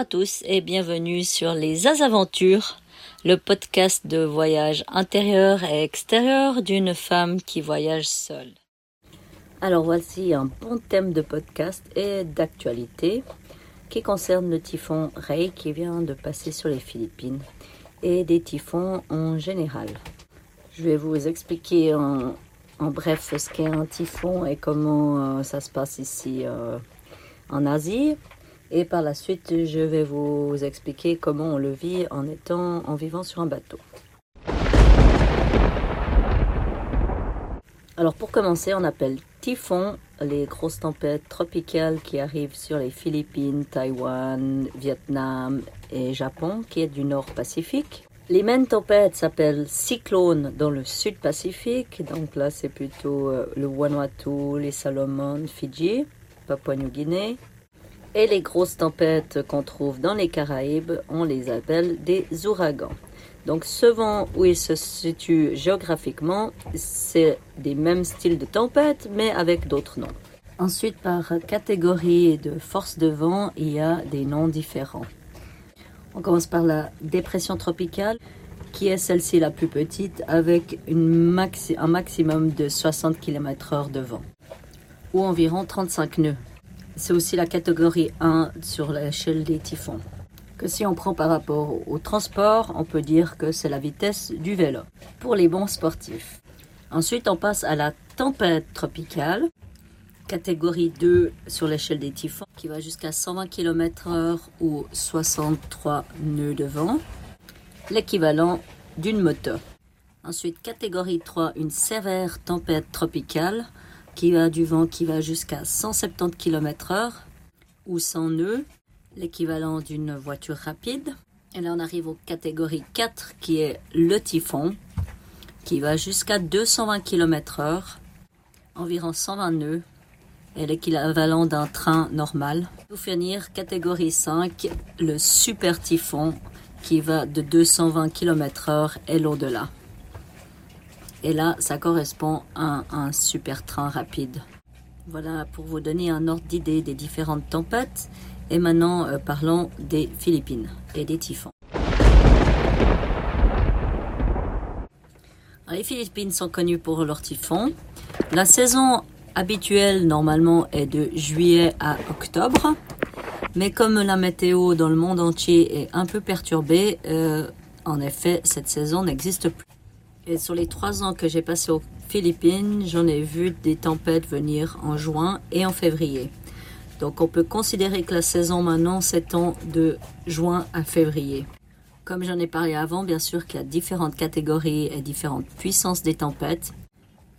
à tous et bienvenue sur Les Azaventures, le podcast de voyage intérieur et extérieur d'une femme qui voyage seule. Alors voici un bon thème de podcast et d'actualité qui concerne le typhon Ray qui vient de passer sur les Philippines et des typhons en général. Je vais vous expliquer en, bref ce qu'est un typhon et comment euh, ça se passe ici euh, en Asie. Et par la suite, je vais vous expliquer comment on le vit en étant, en vivant sur un bateau. Alors pour commencer, on appelle typhon les grosses tempêtes tropicales qui arrivent sur les Philippines, Taïwan, Vietnam et Japon, qui est du Nord Pacifique. Les mêmes tempêtes s'appellent cyclones dans le Sud Pacifique, donc là c'est plutôt euh, le Vanuatu, les Salomon, Fidji, Papouasie-Nouvelle-Guinée. Et les grosses tempêtes qu'on trouve dans les Caraïbes, on les appelle des ouragans. Donc, selon où ils se situent géographiquement, c'est des mêmes styles de tempêtes, mais avec d'autres noms. Ensuite, par catégorie de force de vent, il y a des noms différents. On commence par la dépression tropicale, qui est celle-ci la plus petite, avec un maximum de 60 km/h de vent, ou environ 35 nœuds. C'est aussi la catégorie 1 sur l'échelle des typhons. Que si on prend par rapport au transport, on peut dire que c'est la vitesse du vélo pour les bons sportifs. Ensuite, on passe à la tempête tropicale, catégorie 2 sur l'échelle des typhons, qui va jusqu'à 120 km/h ou 63 nœuds de vent, l'équivalent d'une moto. Ensuite, catégorie 3, une sévère tempête tropicale, qui a du vent qui va jusqu'à 170 km/h ou 100 nœuds, l'équivalent d'une voiture rapide. Et là, on arrive aux catégorie 4 qui est le typhon, qui va jusqu'à 220 km/h, environ 120 nœuds, et l'équivalent d'un train normal. Pour finir, catégorie 5, le super typhon, qui va de 220 km/h et l'au-delà. Et là, ça correspond à un super train rapide. Voilà pour vous donner un ordre d'idée des différentes tempêtes. Et maintenant, euh, parlons des Philippines et des typhons. les Philippines sont connues pour leurs typhons. La saison habituelle, normalement, est de juillet à octobre. Mais comme la météo dans le monde entier est un peu perturbée, euh, en effet, cette saison n'existe plus. Sur les trois ans que j'ai passé aux Philippines, j'en ai vu des tempêtes venir en juin et en février. Donc on peut considérer que la saison maintenant s'étend de juin à février. Comme j'en ai parlé avant, bien sûr qu'il y a différentes catégories et différentes puissances des tempêtes.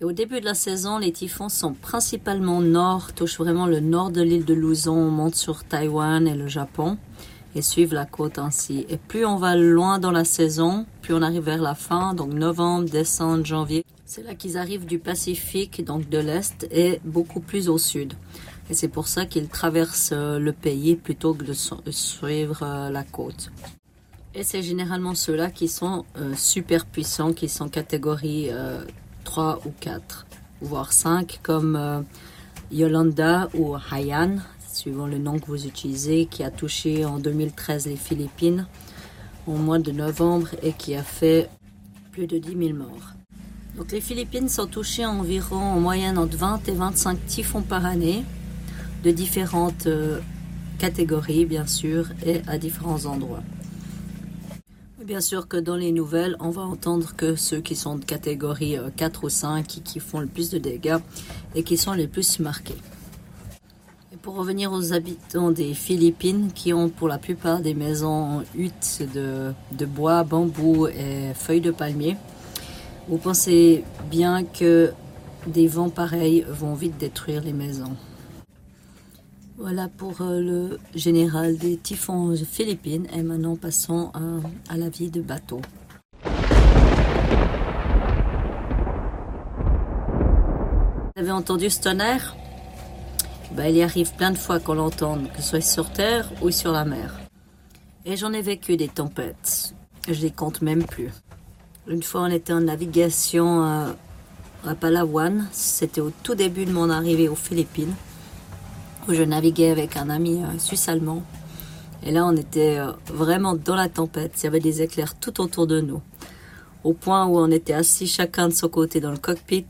Au début de la saison, les typhons sont principalement nord, touchent vraiment le nord de l'île de Luzon, montent sur Taïwan et le Japon et suivent la côte ainsi. Et plus on va loin dans la saison, plus on arrive vers la fin, donc novembre, décembre, janvier. C'est là qu'ils arrivent du Pacifique, donc de l'Est, et beaucoup plus au sud. Et c'est pour ça qu'ils traversent euh, le pays plutôt que de suivre euh, la côte. Et c'est généralement ceux-là qui sont euh, super puissants, qui sont catégorie 3 ou 4, voire 5, comme Yolanda ou Haiyan, suivant le nom que vous utilisez, qui a touché en 2013 les Philippines au mois de novembre et qui a fait plus de 10 000 morts. Donc les Philippines sont touchées environ en moyenne entre 20 et 25 typhons par année, de différentes euh, catégories bien sûr et à différents endroits. Bien sûr que dans les nouvelles, on va entendre que ceux qui sont de catégorie 4 euh, ou 5 qui font le plus de dégâts et qui sont les plus marqués pour revenir aux habitants des Philippines qui ont pour la plupart des maisons en huttes de, bois, bambou et feuilles de palmier, vous pensez bien que des vents pareils vont vite détruire les maisons. Voilà pour euh, le général des typhons philippines et maintenant passons à, à la vie de bateau. Vous avez entendu ce tonnerre bah, il y arrive plein de fois qu'on l'entende, que ce soit sur terre ou sur la mer. Et j'en ai vécu des tempêtes. Je les compte même plus. Une fois, on était en navigation à, Palawan. C'était au tout début de mon arrivée aux Philippines, où je naviguais avec un ami suisse-allemand. Et là, on était euh, vraiment dans la tempête. Il y avait des éclairs tout autour de nous. Au point où on était assis chacun de son côté dans le cockpit,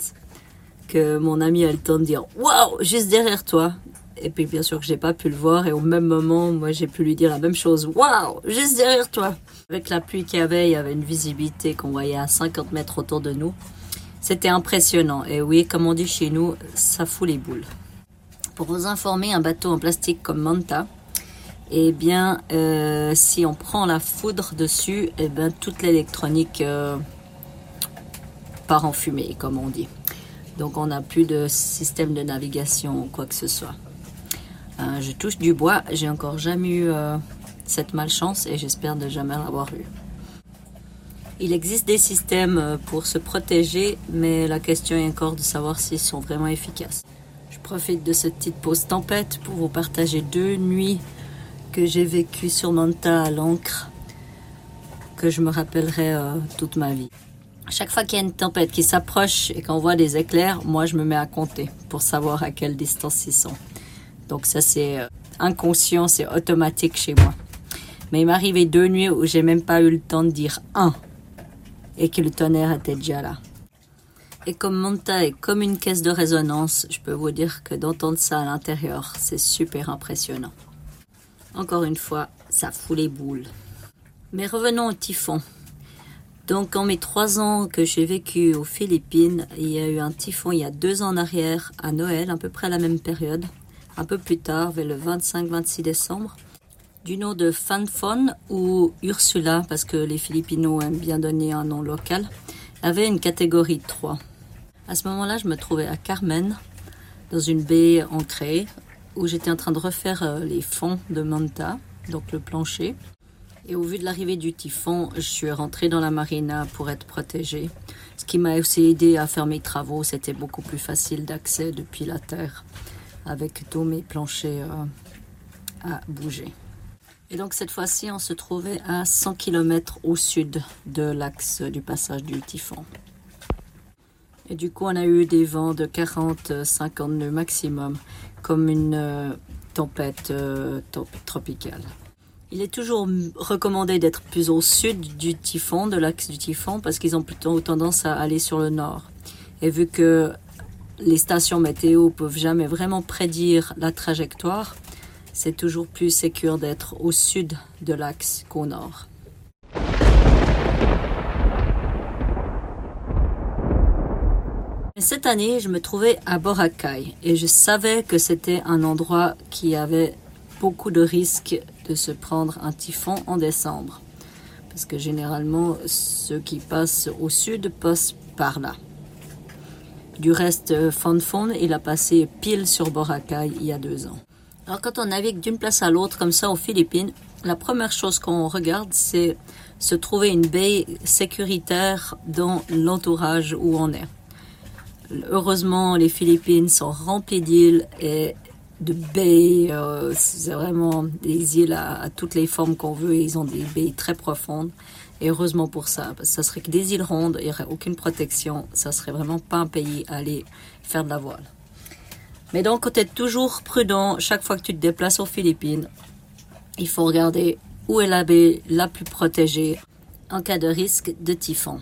mon ami a le temps de dire Waouh, juste derrière toi. Et puis, bien sûr que j'ai pas pu le voir. Et au même moment, moi, j'ai pu lui dire la même chose Waouh, juste derrière toi. Avec la pluie qu'il y avait, il y avait une visibilité qu'on voyait à 50 mètres autour de nous. C'était impressionnant. Et oui, comme on dit chez nous, ça fout les boules. Pour vous informer, un bateau en plastique comme Manta, eh bien, euh, si on prend la foudre dessus, eh bien, toute l'électronique euh, part en fumée, comme on dit. Donc, on n'a plus de système de navigation ou quoi que ce soit. Euh, je touche du bois, j'ai encore jamais eu cette malchance et j'espère ne jamais l'avoir eu. Il existe des systèmes pour se protéger, mais la question est encore de savoir s'ils sont vraiment efficaces. Je profite de cette petite pause tempête pour vous partager deux nuits que j'ai vécu sur Manta à l'encre que je me rappellerai euh, toute ma vie. Chaque fois qu'il y a une tempête qui s'approche et qu'on voit des éclairs, moi je me mets à compter pour savoir à quelle distance ils sont. Donc ça c'est euh, inconscient, c'est automatique chez moi. Mais il m'est arrivé deux nuits où j'ai même pas eu le temps de dire un et que le tonnerre était déjà là. Et comme Manta est comme une caisse de résonance, je peux vous dire que d'entendre ça à l'intérieur, c'est super impressionnant. Encore une fois, ça fout les boules. Mais revenons au typhon. Donc, en mes trois ans que j'ai vécu aux Philippines, il y a eu un typhon il y a deux ans en arrière, à Noël, à peu près à la même période, un peu plus tard, vers le 25-26 décembre, du nom de Fanfon ou Ursula, parce que les Philippinos aiment bien donner un nom local, avait une catégorie 3. À ce moment-là, je me trouvais à Carmen, dans une baie ancrée, où j'étais en train de refaire euh, les fonds de Manta, donc le plancher. Et au vu de l'arrivée du typhon, je suis rentrée dans la marina pour être protégée. Ce qui m'a aussi aidé à faire mes travaux, c'était beaucoup plus facile d'accès depuis la terre, avec tous mes planchers euh, à bouger. Et donc cette fois-ci, on se trouvait à 100 km au sud de l'axe du passage du typhon. Et du coup, on a eu des vents de 40-50 nœuds maximum, comme une euh, tempête euh, tropicale. Il est toujours recommandé d'être plus au sud du typhon, de l'axe du typhon, parce qu'ils ont plutôt tendance à aller sur le nord. Et vu que les stations météo peuvent jamais vraiment prédire la trajectoire, c'est toujours plus sécur d'être au sud de l'axe qu'au nord. Cette année, je me trouvais à Boracay et je savais que c'était un endroit qui avait beaucoup de risques de se prendre un typhon en décembre. Parce que généralement, ceux qui passent au sud passent par là. Du reste, Fonfon, il a passé pile sur Boracay il y a deux ans. Alors quand on navigue d'une place à l'autre comme ça aux Philippines, la première chose qu'on regarde, c'est se trouver une baie sécuritaire dans l'entourage où on est. Heureusement, les Philippines sont remplies d'îles et de baies. Euh, c'est vraiment des îles à, toutes les formes qu'on veut et ils ont des baies très profondes. Et heureusement pour ça, parce que ça serait que des îles rondes, il n'y aurait aucune protection. Ça serait vraiment pas un pays à aller faire de la voile. Mais donc, tu es toujours prudent chaque fois que tu te déplaces aux Philippines. Il faut regarder où est la baie la plus protégée en cas de risque de typhon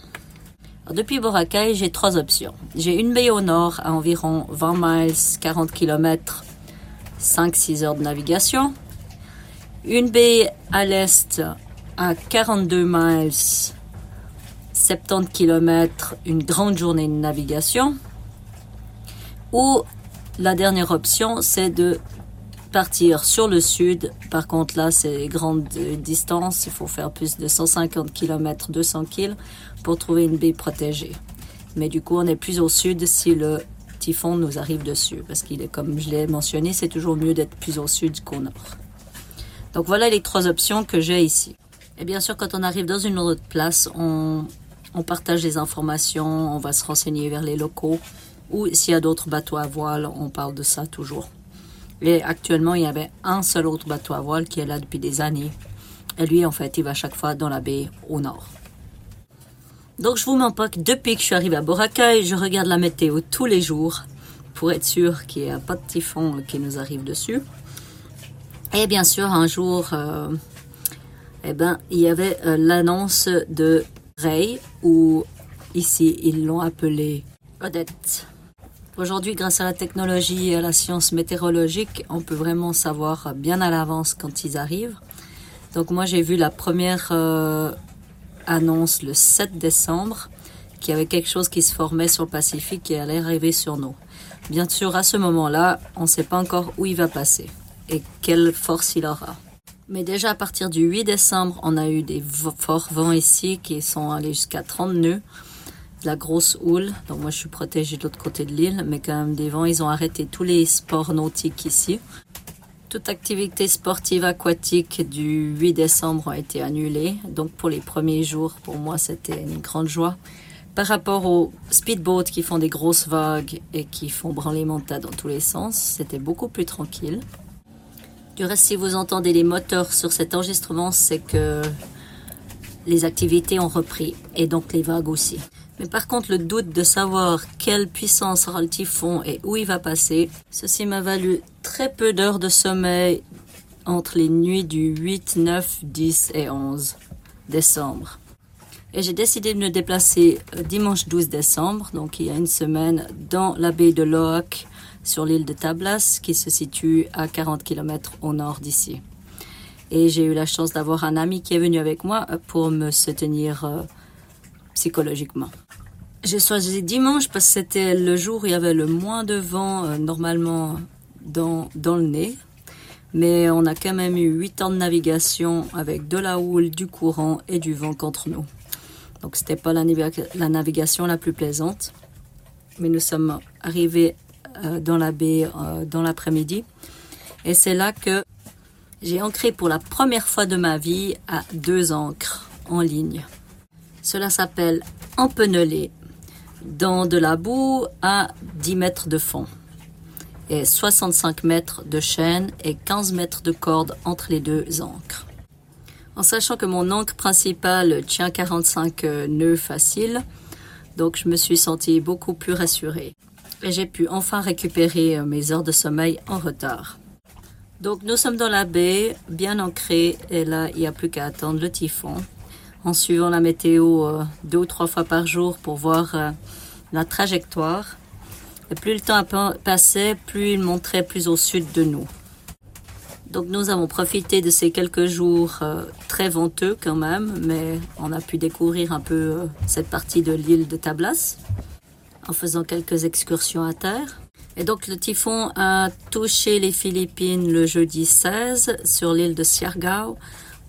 depuis Boracay, j'ai trois options. J'ai une baie au nord à environ 20 miles, 40 km, 5-6 heures de navigation. Une baie à l'est à 42 miles, 70 km, une grande journée de navigation. Ou la dernière option, c'est de partir sur le sud. Par contre, là, c'est grande distance. Il faut faire plus de 150 km, 200 km pour trouver une baie protégée. Mais du coup, on est plus au sud si le typhon nous arrive dessus. Parce qu'il est, comme je l'ai mentionné, c'est toujours mieux d'être plus au sud qu'au nord. Donc voilà les trois options que j'ai ici. Et bien sûr, quand on arrive dans une autre place, on, on partage les informations, on va se renseigner vers les locaux. Ou s'il y a d'autres bateaux à voile, on parle de ça toujours. Et actuellement, il y avait un seul autre bateau à voile qui est là depuis des années. Et lui, en fait, il va chaque fois dans la baie au nord. Donc, je vous mens pas que depuis que je suis arrivée à Boracay, je regarde la météo tous les jours pour être sûr qu'il n'y a pas de typhon qui nous arrive dessus. Et bien sûr, un jour, eh ben, il y avait l'annonce de Ray, ou ici ils l'ont appelé Odette. Aujourd'hui, grâce à la technologie et à la science météorologique, on peut vraiment savoir bien à l'avance quand ils arrivent. Donc moi, j'ai vu la première euh, annonce le 7 décembre, qu'il y avait quelque chose qui se formait sur le Pacifique et allait arriver sur nous. Bien sûr, à ce moment-là, on ne sait pas encore où il va passer et quelle force il aura. Mais déjà à partir du 8 décembre, on a eu des forts vents ici qui sont allés jusqu'à 30 nœuds la grosse houle. Donc moi je suis protégée de l'autre côté de l'île, mais quand même des vents, ils ont arrêté tous les sports nautiques ici. Toute activité sportive aquatique du 8 décembre a été annulée. Donc pour les premiers jours, pour moi, c'était une grande joie. Par rapport aux speedboats qui font des grosses vagues et qui font branler monta dans tous les sens, c'était beaucoup plus tranquille. Du reste, si vous entendez les moteurs sur cet enregistrement, c'est que les activités ont repris et donc les vagues aussi. Mais par contre, le doute de savoir quelle puissance aura le typhon et où il va passer, ceci m'a valu très peu d'heures de sommeil entre les nuits du 8, 9, 10 et 11 décembre. Et j'ai décidé de me déplacer euh, dimanche 12 décembre, donc il y a une semaine, dans la baie de Loak, sur l'île de Tablas, qui se situe à 40 km au nord d'ici. Et j'ai eu la chance d'avoir un ami qui est venu avec moi pour me soutenir euh, psychologiquement. J'ai choisi dimanche parce que c'était le jour où il y avait le moins de vent euh, normalement dans, le nez. Mais on a quand même eu 8 ans de navigation avec de la houle, du courant et du vent contre nous. Donc c'était pas la, navigation la plus plaisante. Mais nous sommes arrivés euh, dans la baie euh, dans l'après-midi. Et c'est là que j'ai ancré pour la première fois de ma vie à deux ancres en ligne. Cela s'appelle empeneler dans de la boue à 10 mètres de fond et 65 mètres de chaîne et 15 mètres de corde entre les deux ancres. En sachant que mon ancre principale tient 45 nœuds faciles, donc je me suis sentie beaucoup plus rassurée. Et j'ai pu enfin récupérer mes heures de sommeil en retard. Donc nous sommes dans la baie, bien ancrés, et là il n'y a plus qu'à attendre le typhon en suivant la météo euh, deux ou trois fois par jour pour voir euh, la trajectoire. Et plus le temps passait, plus il montrait plus au sud de nous. Donc nous avons profité de ces quelques jours euh, très venteux quand même, mais on a pu découvrir un peu cette partie de l'île de Tablas en faisant quelques excursions à terre. Et donc le typhon a touché les Philippines le jeudi 16 sur l'île de Siargao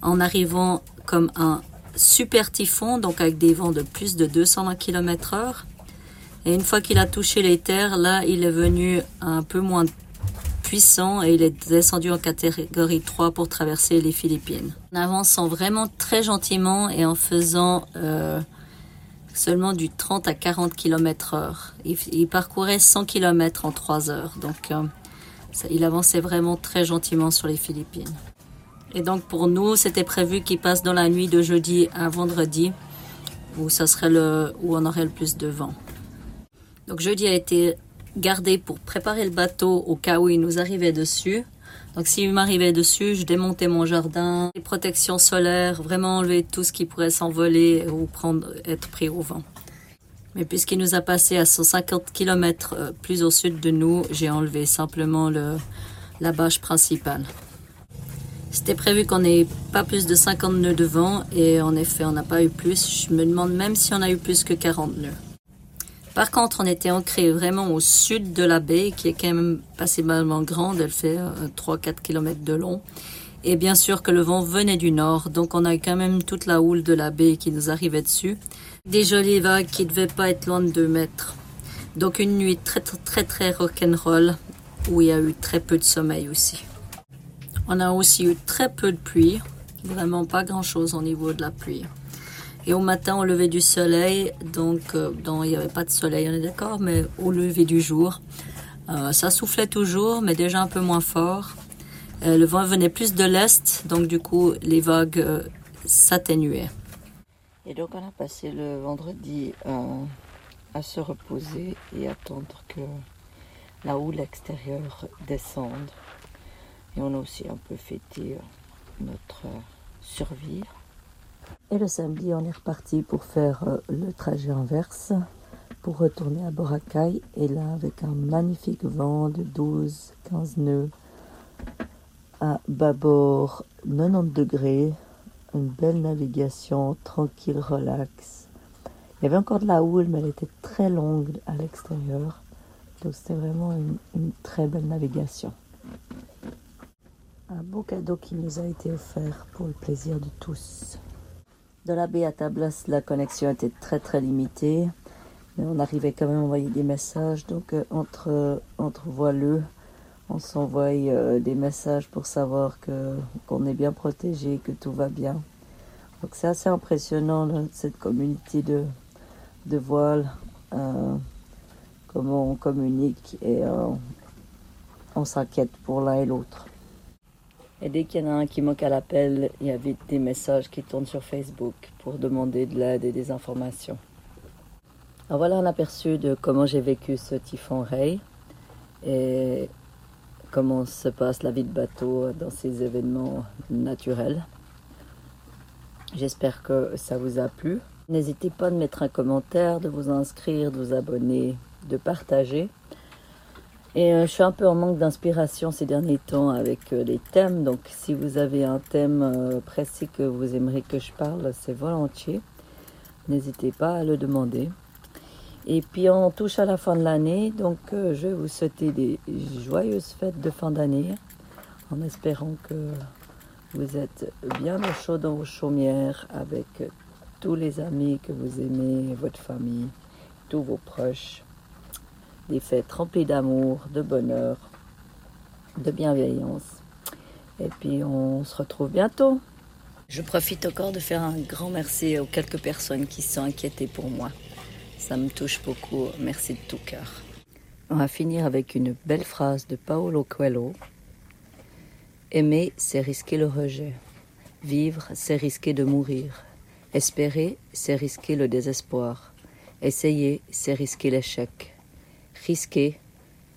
en arrivant comme un super typhon, donc avec des vents de plus de 220 km heure. Et une fois qu'il a touché les terres, là, il est venu un peu moins puissant et il est descendu en catégorie 3 pour traverser les Philippines. En avançant vraiment très gentiment et en faisant euh, seulement du 30 à 40 km heure. Il, parcourait 100 km en 3 heures, donc euh, il avançait vraiment très gentiment sur les Philippines. Et donc pour nous, c'était prévu qu'il passe dans la nuit de jeudi à vendredi, où ça serait où on aurait le plus de vent. Donc jeudi a été gardé pour préparer le bateau au cas où il nous arrivait dessus. Donc s'il m'arrivait dessus, je démontais mon jardin, les protections solaires, vraiment enlever tout ce qui pourrait s'envoler ou prendre, être pris au vent. Mais puisqu'il nous a passé à 150 km euh, plus au sud de nous, j'ai enlevé simplement le, la bâche principale. C'était prévu qu'on ait pas plus de 50 nœuds de vent et en effet, on n'a pas eu plus. Je me demande même si on a eu plus que 40 nœuds. Par contre, on était ancré vraiment au sud de la baie, qui est quand même pas passablement grande. Elle fait 3-4 euh, km de long. Et bien sûr que le vent venait du nord, donc on a quand même toute la houle de la baie qui nous arrivait dessus. Des jolies vagues qui devaient pas être loin de 2 mètres. Donc une nuit très très très, très rock'n'roll où il y a eu très peu de sommeil aussi. On a aussi eu très peu de pluie, vraiment pas grand-chose au niveau de la pluie. Et au matin, au lever du soleil, donc euh, il n'y avait pas de soleil, on est d'accord, mais au lever du jour, euh, ça soufflait toujours, mais déjà un peu moins fort. Euh, le vent venait plus de l'est, donc du coup, les vagues s'atténuaient. Et donc, on a passé le vendredi à se reposer et attendre que la houle extérieure descende Et on a aussi un peu fêté notre survie. Et le samedi, on est reparti pour faire le trajet en verse pour retourner à Boracay. Et là, avec un magnifique vent de 12-15 nœuds à bâbord 90 degrés, une belle navigation, tranquille, relax. Il y avait encore de la houle, mais elle était très longue à l'extérieur. Donc c'était vraiment une, très belle navigation. Un beau cadeau qui nous a été offert pour le plaisir de tous. De la baie à Tablas, la connexion était très très limitée. Mais on arrivait quand même à envoyer des messages. Donc euh, entre, entre voileux, on s'envoie euh, des messages pour savoir qu'on est bien protégé, que tout va bien. Donc c'est assez impressionnant cette communauté de, de voile, euh, comment on communique et euh, on s'inquiète pour l'un et l'autre. Et dès qu'il y en a un qui manque à l'appel, il y a vite des messages qui tournent sur Facebook pour demander de l'aide et des informations. Alors voilà un aperçu de comment j'ai vécu ce typhon Ray et comment se passe la vie de bateau dans ces événements naturels. J'espère que ça vous a plu. N'hésitez pas à mettre un commentaire, de vous inscrire, de vous abonner, de partager. Et euh, je suis un peu en manque d'inspiration ces derniers temps avec euh, les thèmes. Donc si vous avez un thème euh, précis que vous aimeriez que je parle, c'est volontiers. N'hésitez pas à le demander. Et puis on touche à la fin de l'année, donc je vais vous souhaiter des joyeuses fêtes de fin d'année, en espérant que vous êtes bien au chaud dans vos chaumières avec tous les amis que vous aimez, votre famille, tous vos proches. Des fêtes remplies d'amour, de bonheur, de bienveillance. Et puis on se retrouve bientôt. Je profite encore de faire un grand merci aux quelques personnes qui se sont inquiétées pour moi. Ça me touche beaucoup. Merci de tout cœur. On va finir avec une belle phrase de Paolo Coelho. Aimer, c'est risquer le rejet. Vivre, c'est risquer de mourir. Espérer, c'est risquer le désespoir. Essayer, c'est risquer l'échec. Risquer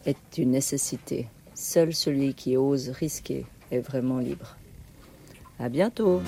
est une nécessité. Seul celui qui ose risquer est vraiment libre. À bientôt!